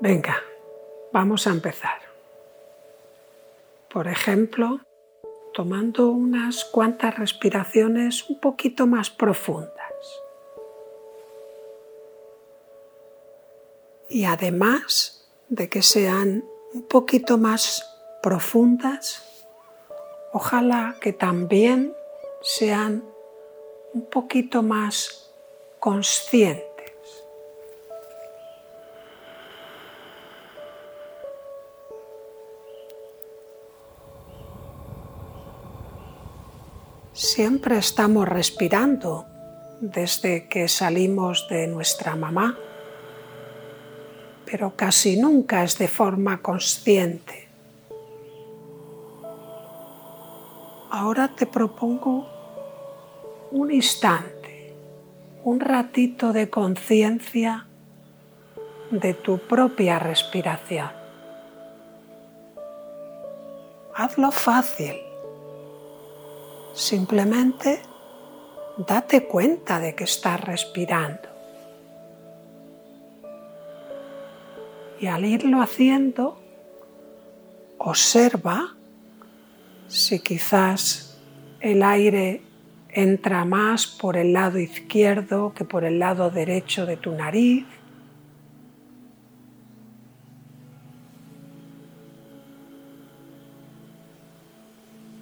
Venga, vamos a empezar. Por ejemplo, tomando unas cuantas respiraciones un poquito más profundas. Y además de que sean un poquito más profundas, ojalá que también sean un poquito más conscientes. Siempre estamos respirando desde que salimos de nuestra mamá, pero casi nunca es de forma consciente. Ahora te propongo un instante, un ratito de conciencia de tu propia respiración. Hazlo fácil Simplemente date cuenta de que estás respirando. Y al irlo haciendo, observa si quizás el aire entra más por el lado izquierdo que por el lado derecho de tu nariz.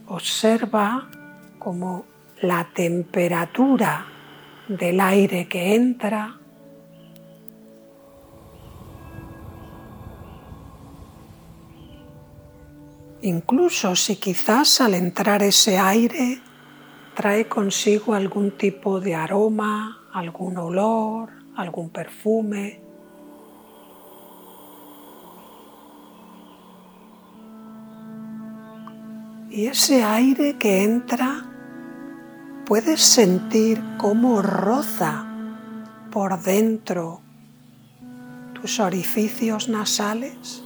Observa como la temperatura del aire que entra. Incluso si quizás al entrar ese aire trae consigo algún tipo de aroma, algún olor, algún perfume. Y ese aire que entra puedes sentir cómo roza por dentro tus orificios nasales.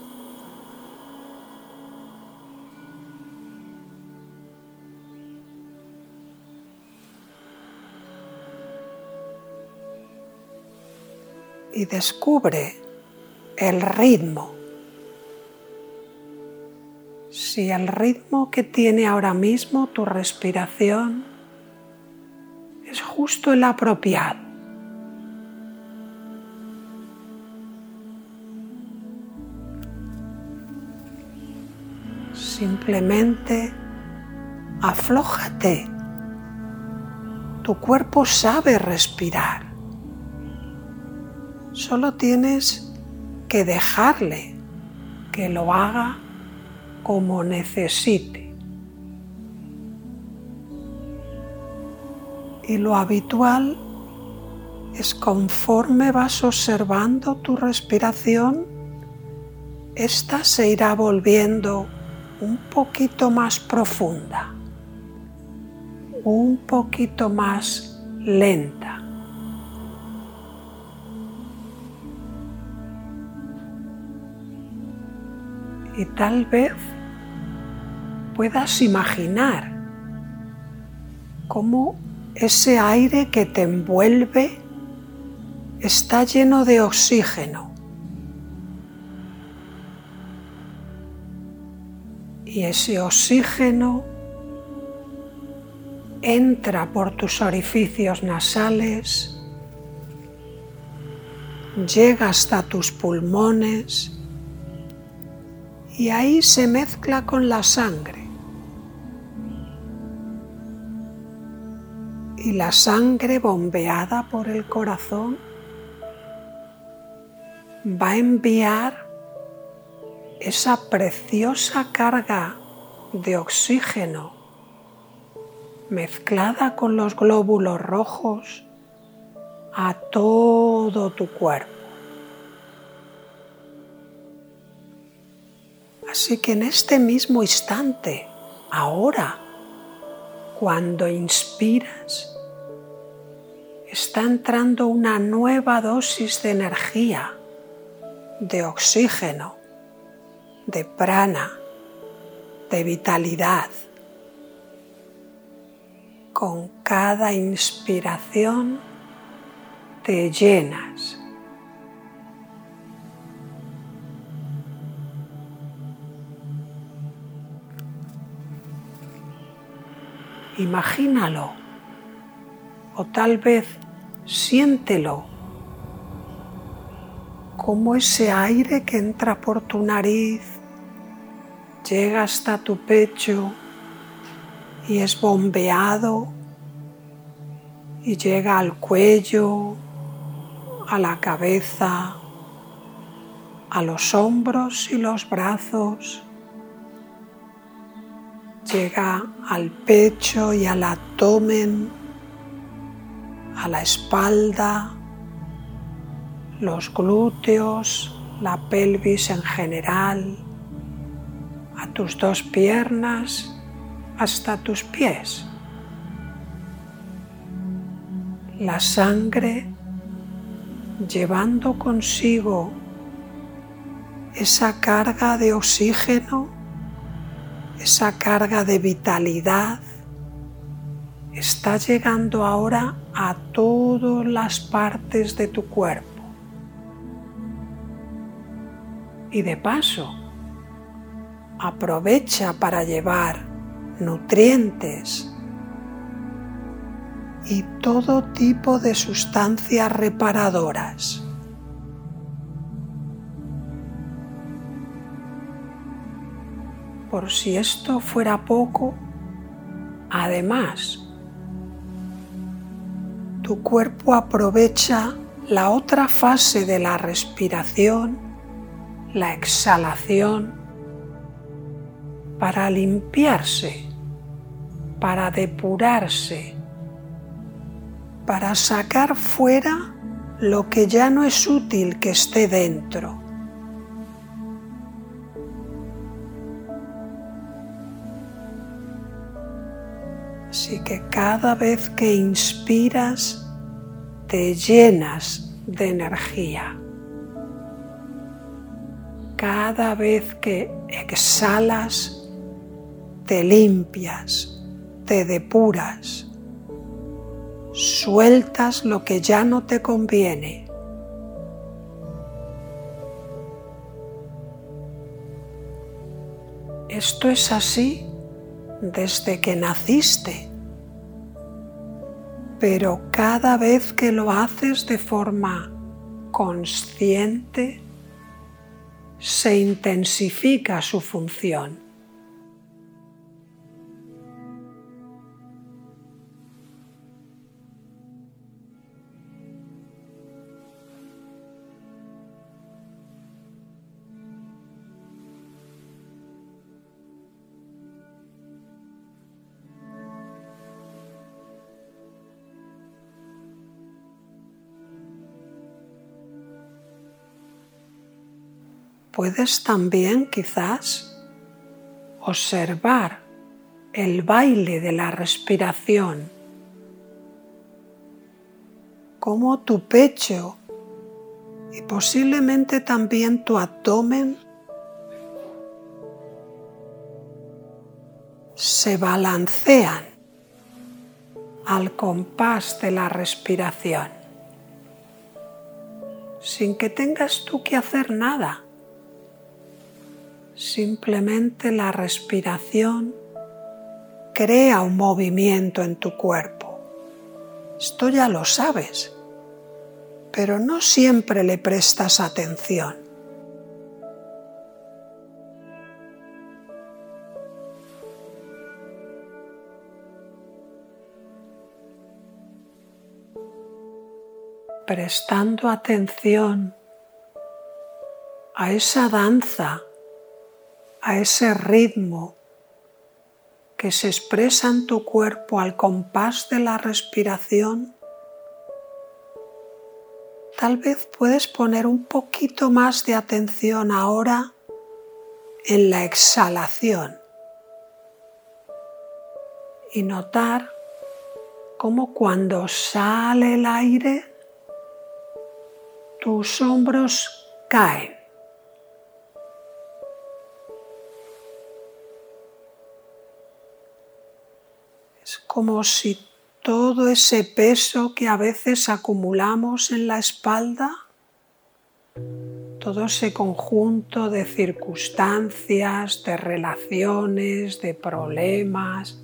Y descubre el ritmo. Si el ritmo que tiene ahora mismo tu respiración es justo el apropiado. Simplemente aflójate. Tu cuerpo sabe respirar. Solo tienes que dejarle que lo haga como necesite. y lo habitual es conforme vas observando tu respiración, esta se irá volviendo un poquito más profunda, un poquito más lenta. Y tal vez puedas imaginar cómo ese aire que te envuelve está lleno de oxígeno. Y ese oxígeno entra por tus orificios nasales, llega hasta tus pulmones y ahí se mezcla con la sangre. y la sangre bombeada por el corazón va a enviar esa preciosa carga de oxígeno mezclada con los glóbulos rojos a todo tu cuerpo. Así que en este mismo instante, ahora, cuando inspiras, está entrando una nueva dosis de energía, de oxígeno, de prana, de vitalidad. con cada inspiración te llenas. Imagínalo. O tal vez siéntelo. Como ese aire que entra por tu nariz llega hasta tu pecho y es bombeado y llega al cuello, a la cabeza, a los hombros y los brazos, llega al pecho y al abdomen, a la espalda, los glúteos, la pelvis en general, a tus dos piernas hasta tus pies. La sangre llevando consigo esa carga de oxígeno, esa carga de vitalidad, está llegando ahora a todas las partes de tu cuerpo. Y de paso, aprovecha para llevar nutrientes y todo tipo de sustancias reparadoras. Por si esto fuera poco, además, tu cuerpo aprovecha la otra fase de la respiración, la exhalación, para limpiarse para depurarse, para sacar fuera lo que ya no es útil que esté dentro. Así que cada vez que inspiras, te llenas de energía. Cada vez que exhalas, te limpias te depuras, sueltas lo que ya no te conviene. Esto es así desde que naciste, pero cada vez que lo haces de forma consciente, se intensifica su función. Puedes también quizás observar el baile de la respiración, cómo tu pecho y posiblemente también tu abdomen se balancean al compás de la respiración, sin que tengas tú que hacer nada Simplemente la respiración crea un movimiento en tu cuerpo. Esto ya lo sabes, pero no siempre le prestas atención. Prestando atención a esa danza a ese ritmo que se expresa en tu cuerpo al compás de la respiración, tal vez puedes poner un poquito más de atención ahora en la exhalación y notar cómo cuando sale el aire tus hombros caen como si todo ese peso que a veces acumulamos en la espalda, todo ese conjunto de circunstancias, de relaciones, de problemas,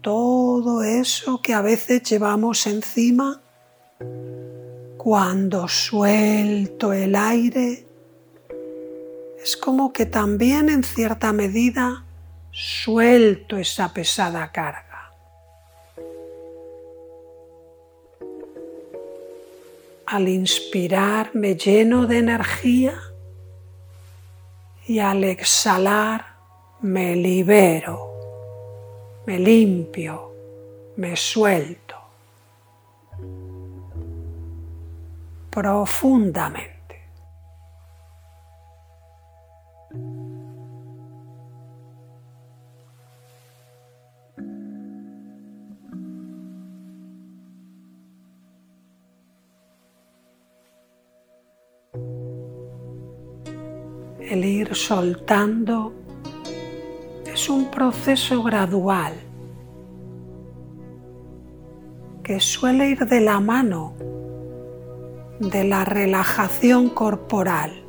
todo eso que a veces llevamos encima, cuando suelto el aire, es como que también en cierta medida suelto esa pesada carga. Al inspirar me lleno de energía y al exhalar me libero, me limpio, me suelto profundamente. El ir soltando es un proceso gradual que suele ir de la mano de la relajación corporal.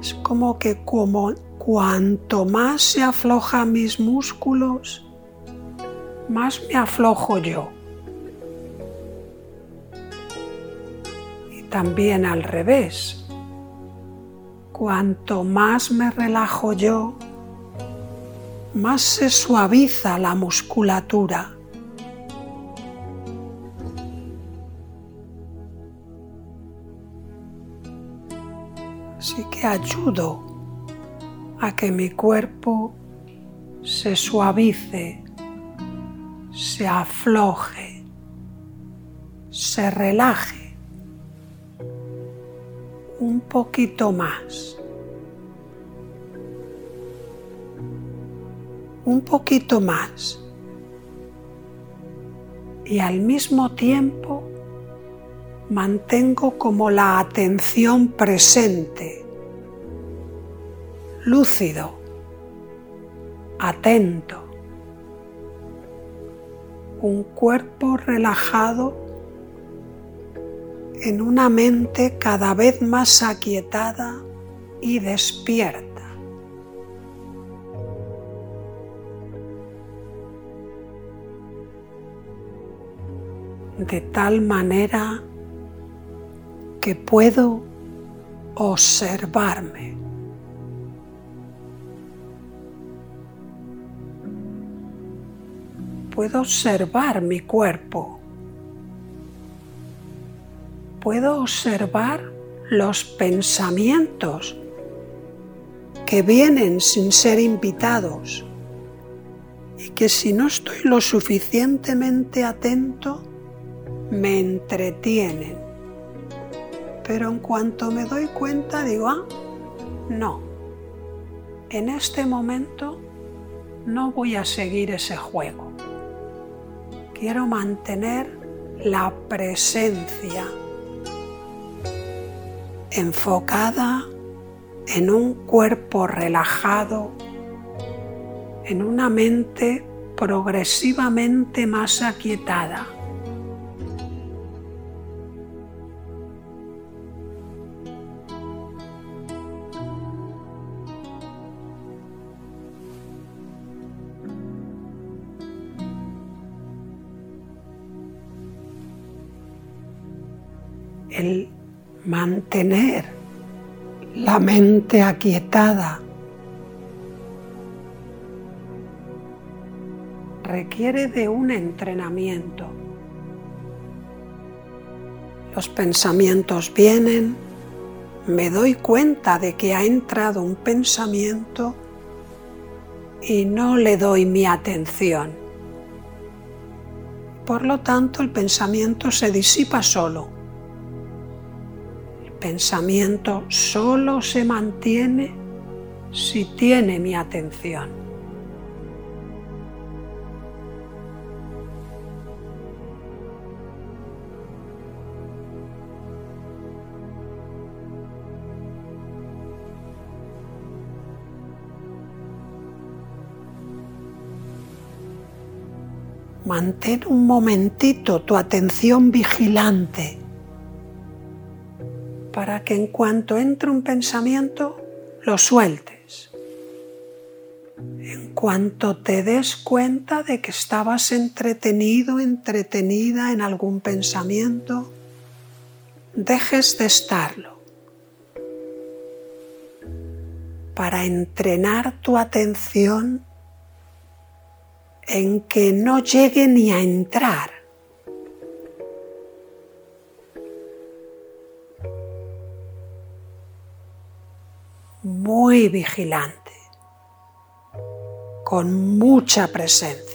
Es como que como cuanto más se aflojan mis músculos, más me aflojo yo. Y también al revés Cuanto más me relajo yo, más se suaviza la musculatura. Así que ayudo a que mi cuerpo se suavice, se afloje, se relaje poquito más. Un poquito más. Y al mismo tiempo mantengo como la atención presente, lúcido, atento, un cuerpo relajado en una mente cada vez más aquietada y despierta. de tal manera que puedo observarme. Puedo observar mi cuerpo puedo observar los pensamientos que vienen sin ser invitados y que si no estoy lo suficientemente atento, me entretienen. Pero en cuanto me doy cuenta digo, ah, no, en este momento no voy a seguir ese juego. Quiero mantener la presencia enfocada en un cuerpo relajado, en una mente progresivamente más aquietada. El mantener la mente aquietada requiere de un entrenamiento. Los pensamientos vienen, me doy cuenta de que ha entrado un pensamiento y no le doy mi atención. Por lo tanto, el pensamiento se disipa solo pensamiento solo se mantiene si tiene mi atención. Mantén un momentito tu atención vigilante para que en cuanto entre un pensamiento lo sueltes. En cuanto te des cuenta de que estabas entretenido, entretenida en algún pensamiento, dejes de estarlo. Para entrenar tu atención en que no llegue ni a entrar. Muy vigilante, con mucha presencia.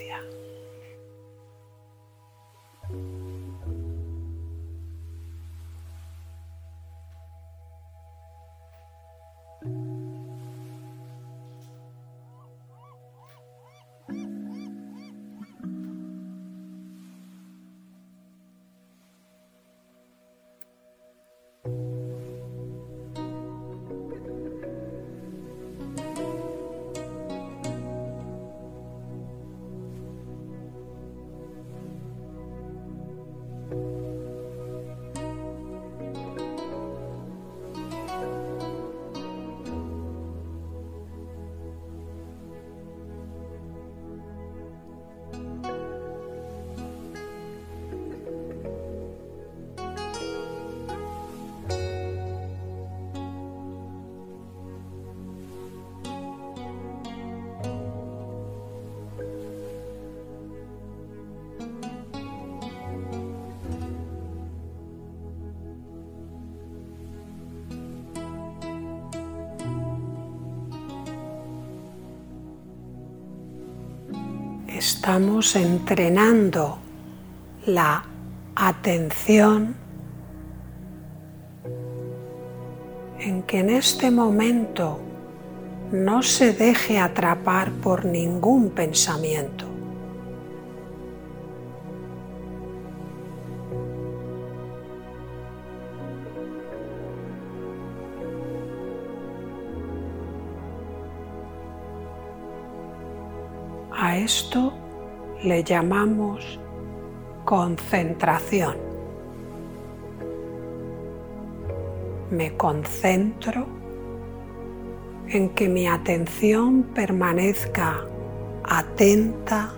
Estamos entrenando la atención en que en este momento no se deje atrapar por ningún pensamiento. A esto le llamamos concentración. Me concentro en que mi atención permanezca atenta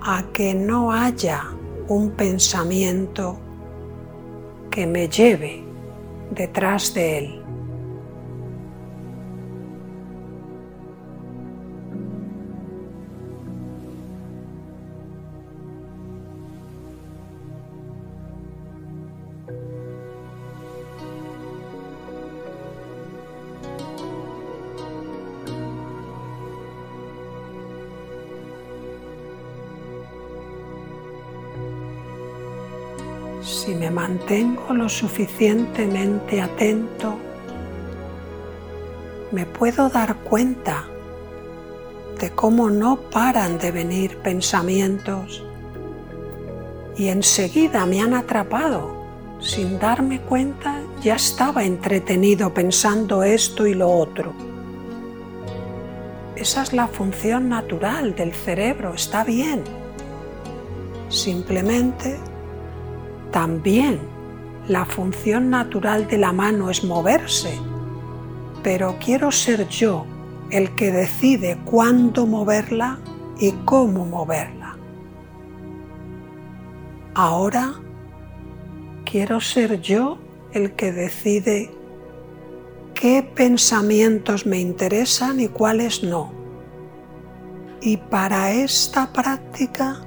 a que no haya un pensamiento que me lleve detrás de él. Si me mantengo lo suficientemente atento, me puedo dar cuenta de cómo no paran de venir pensamientos y enseguida me han atrapado. Sin darme cuenta ya estaba entretenido pensando esto y lo otro. Esa es la función natural del cerebro, está bien. Simplemente también la función natural de la mano es moverse, pero quiero ser yo el que decide cuándo moverla y cómo moverla. Ahora quiero ser yo el que decide qué pensamientos me interesan y cuáles no. Y para esta práctica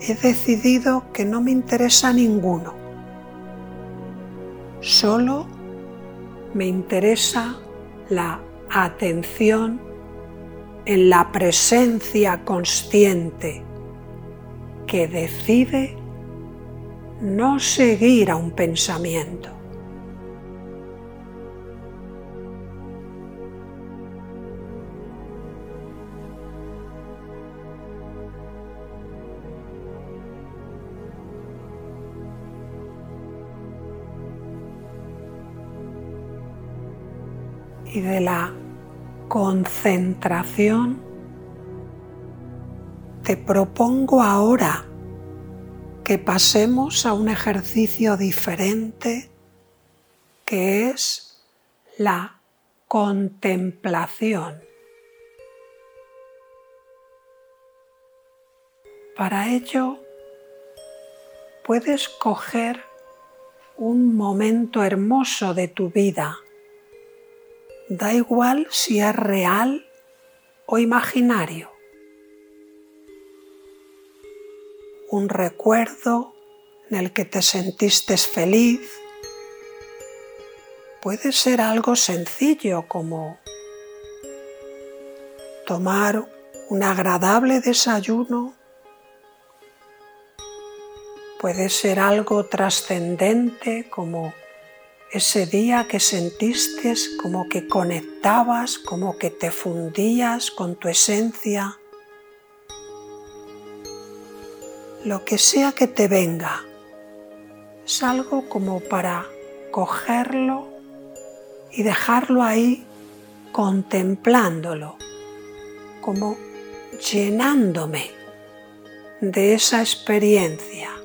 he decidido que no me interesa ninguno. Solo me interesa la atención en la presencia consciente que decide no seguir a un pensamiento. De la concentración te propongo ahora que pasemos a un ejercicio diferente que es la contemplación. Para ello puedes coger un momento hermoso de tu vida. Da igual si es real o imaginario. Un recuerdo en el que te sentiste feliz. Puede ser algo sencillo como tomar un agradable desayuno Puede ser algo trascendente como ese día que sentiste como que conectabas, como que te fundías con tu esencia. Lo que sea que te venga, es algo como para cogerlo y dejarlo ahí contemplándolo, como llenándome de esa experiencia.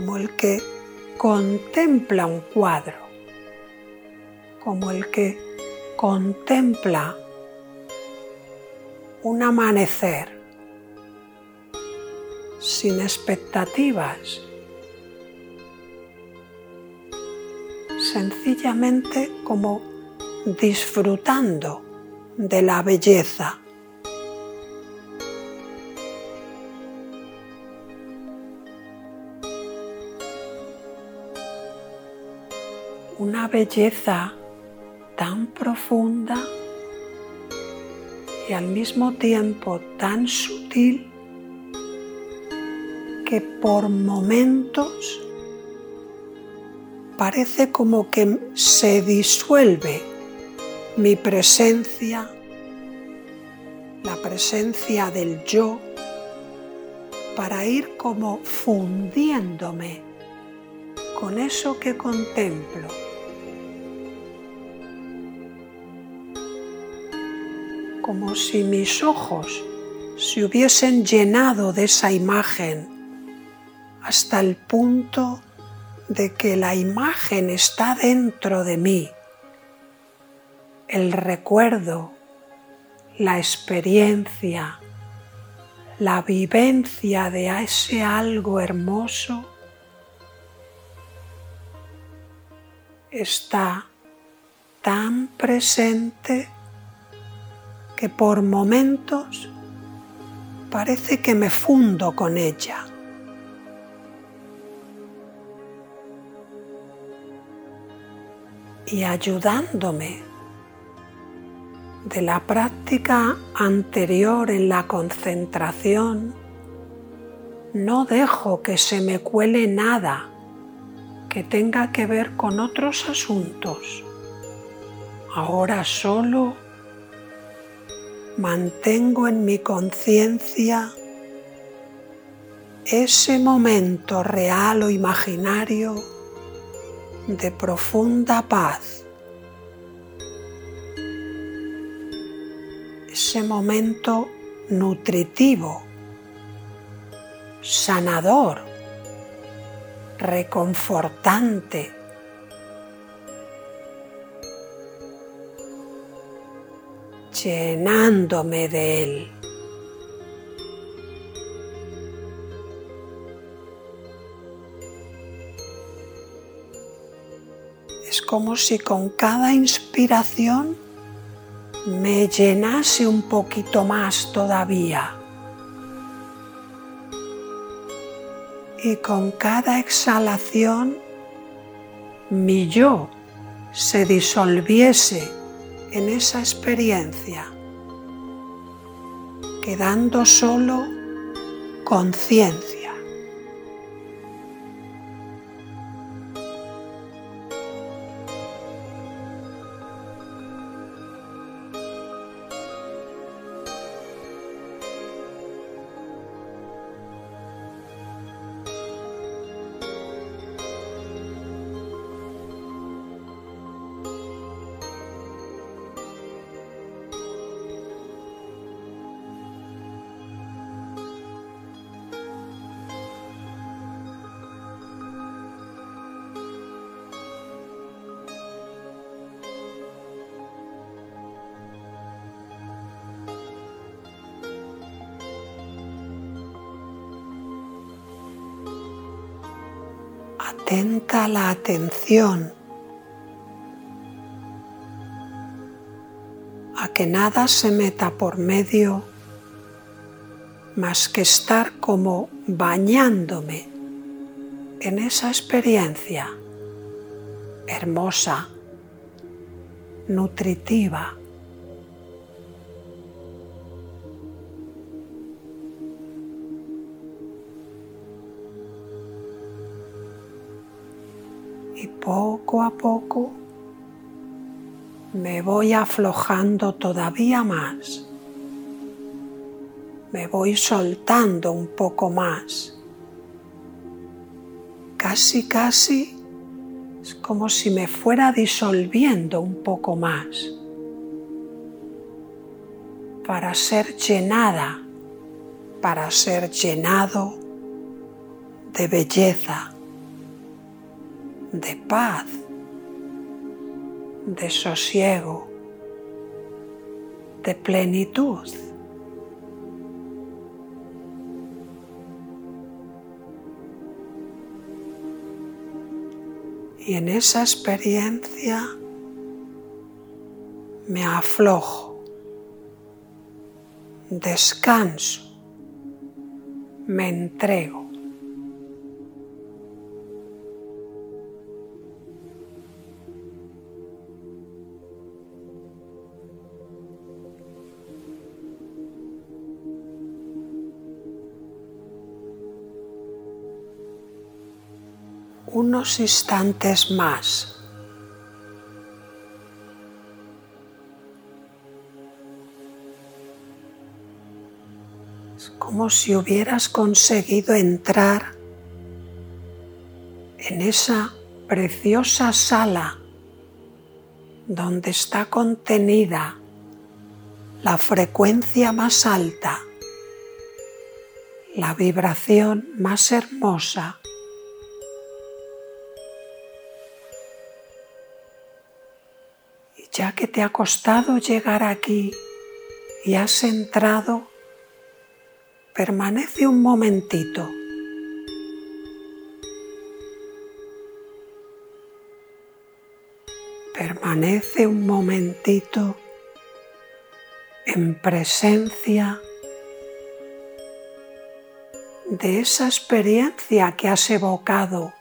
Como el que contempla un cuadro, como el que contempla un amanecer sin expectativas, sencillamente como disfrutando de la belleza una belleza tan profunda y al mismo tiempo tan sutil que por momentos parece como que se disuelve mi presencia, la presencia del yo, para ir como fundiéndome con eso que contemplo. Como si mis ojos se hubiesen llenado de esa imagen hasta el punto de que la imagen está dentro de mí. El recuerdo, la experiencia, la vivencia de ese algo hermoso está tan presente que por momentos parece que me fundo con ella. Y ayudándome de la práctica anterior en la concentración, no dejo que se me cuele nada que tenga que ver con otros asuntos. Ahora solo mantengo en mi conciencia ese momento real o imaginario de profunda paz, ese momento nutritivo, sanador, reconfortante llenándome de él. Es como si con cada inspiración me llenase un poquito más todavía. Y con cada exhalación mi yo se disolviese en esa experiencia, quedando solo conciencia. Atenta la atención a que nada se meta por medio más que estar como bañándome en esa experiencia hermosa, nutritiva. Poco a poco me voy aflojando todavía más. Me voy soltando un poco más. Casi, casi es como si me fuera disolviendo un poco más para ser llenada, para ser llenado de belleza, de paz, de sosiego, de plenitud. Y en esa experiencia me aflojo, descanso, me entrego. Unos instantes más. Es como si hubieras conseguido entrar en esa preciosa sala donde está contenida la frecuencia más alta, la vibración más hermosa ya que te ha costado llegar aquí y has entrado, permanece un momentito. Permanece un momentito en presencia de esa experiencia que has evocado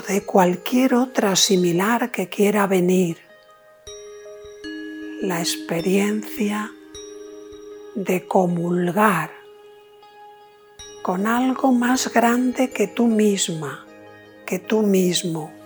de cualquier otra similar que quiera venir. La experiencia de comulgar con algo más grande que tú misma, que tú mismo.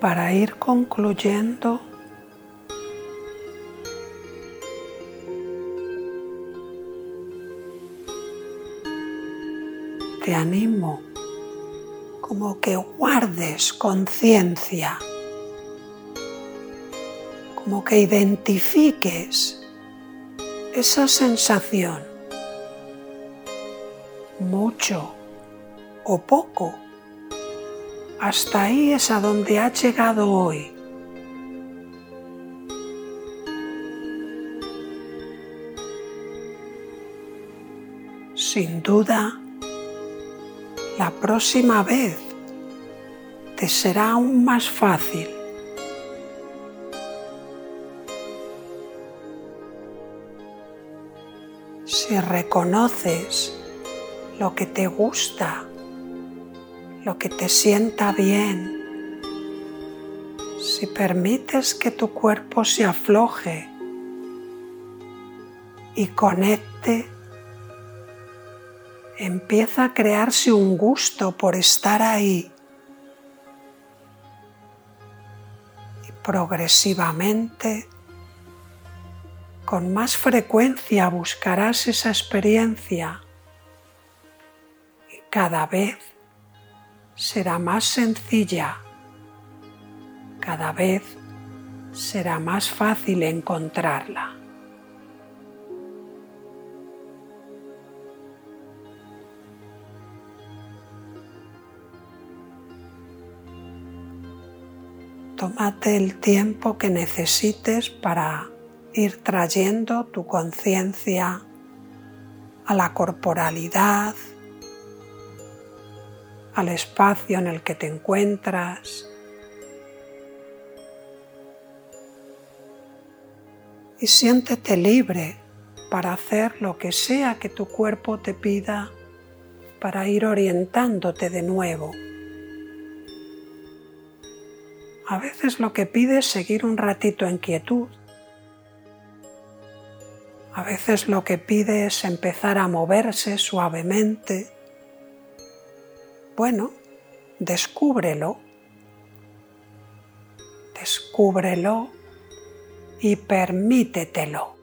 Para ir concluyendo, te animo como que guardes conciencia, como que identifiques esa sensación, mucho o poco hasta ahí es a donde ha llegado hoy. Sin duda, la próxima vez te será aún más fácil. Si reconoces lo que te gusta lo que te sienta bien. Si permites que tu cuerpo se afloje y conecte, empieza a crearse un gusto por estar ahí. Y progresivamente, con más frecuencia buscarás esa experiencia y cada vez será más sencilla, cada vez será más fácil encontrarla. Tómate el tiempo que necesites para ir trayendo tu conciencia a la corporalidad, al espacio en el que te encuentras. Y siéntete libre para hacer lo que sea que tu cuerpo te pida para ir orientándote de nuevo. A veces lo que pide es seguir un ratito en quietud. A veces lo que pide es empezar a moverse suavemente. Bueno, descúbrelo. Descúbrelo y permítetelo.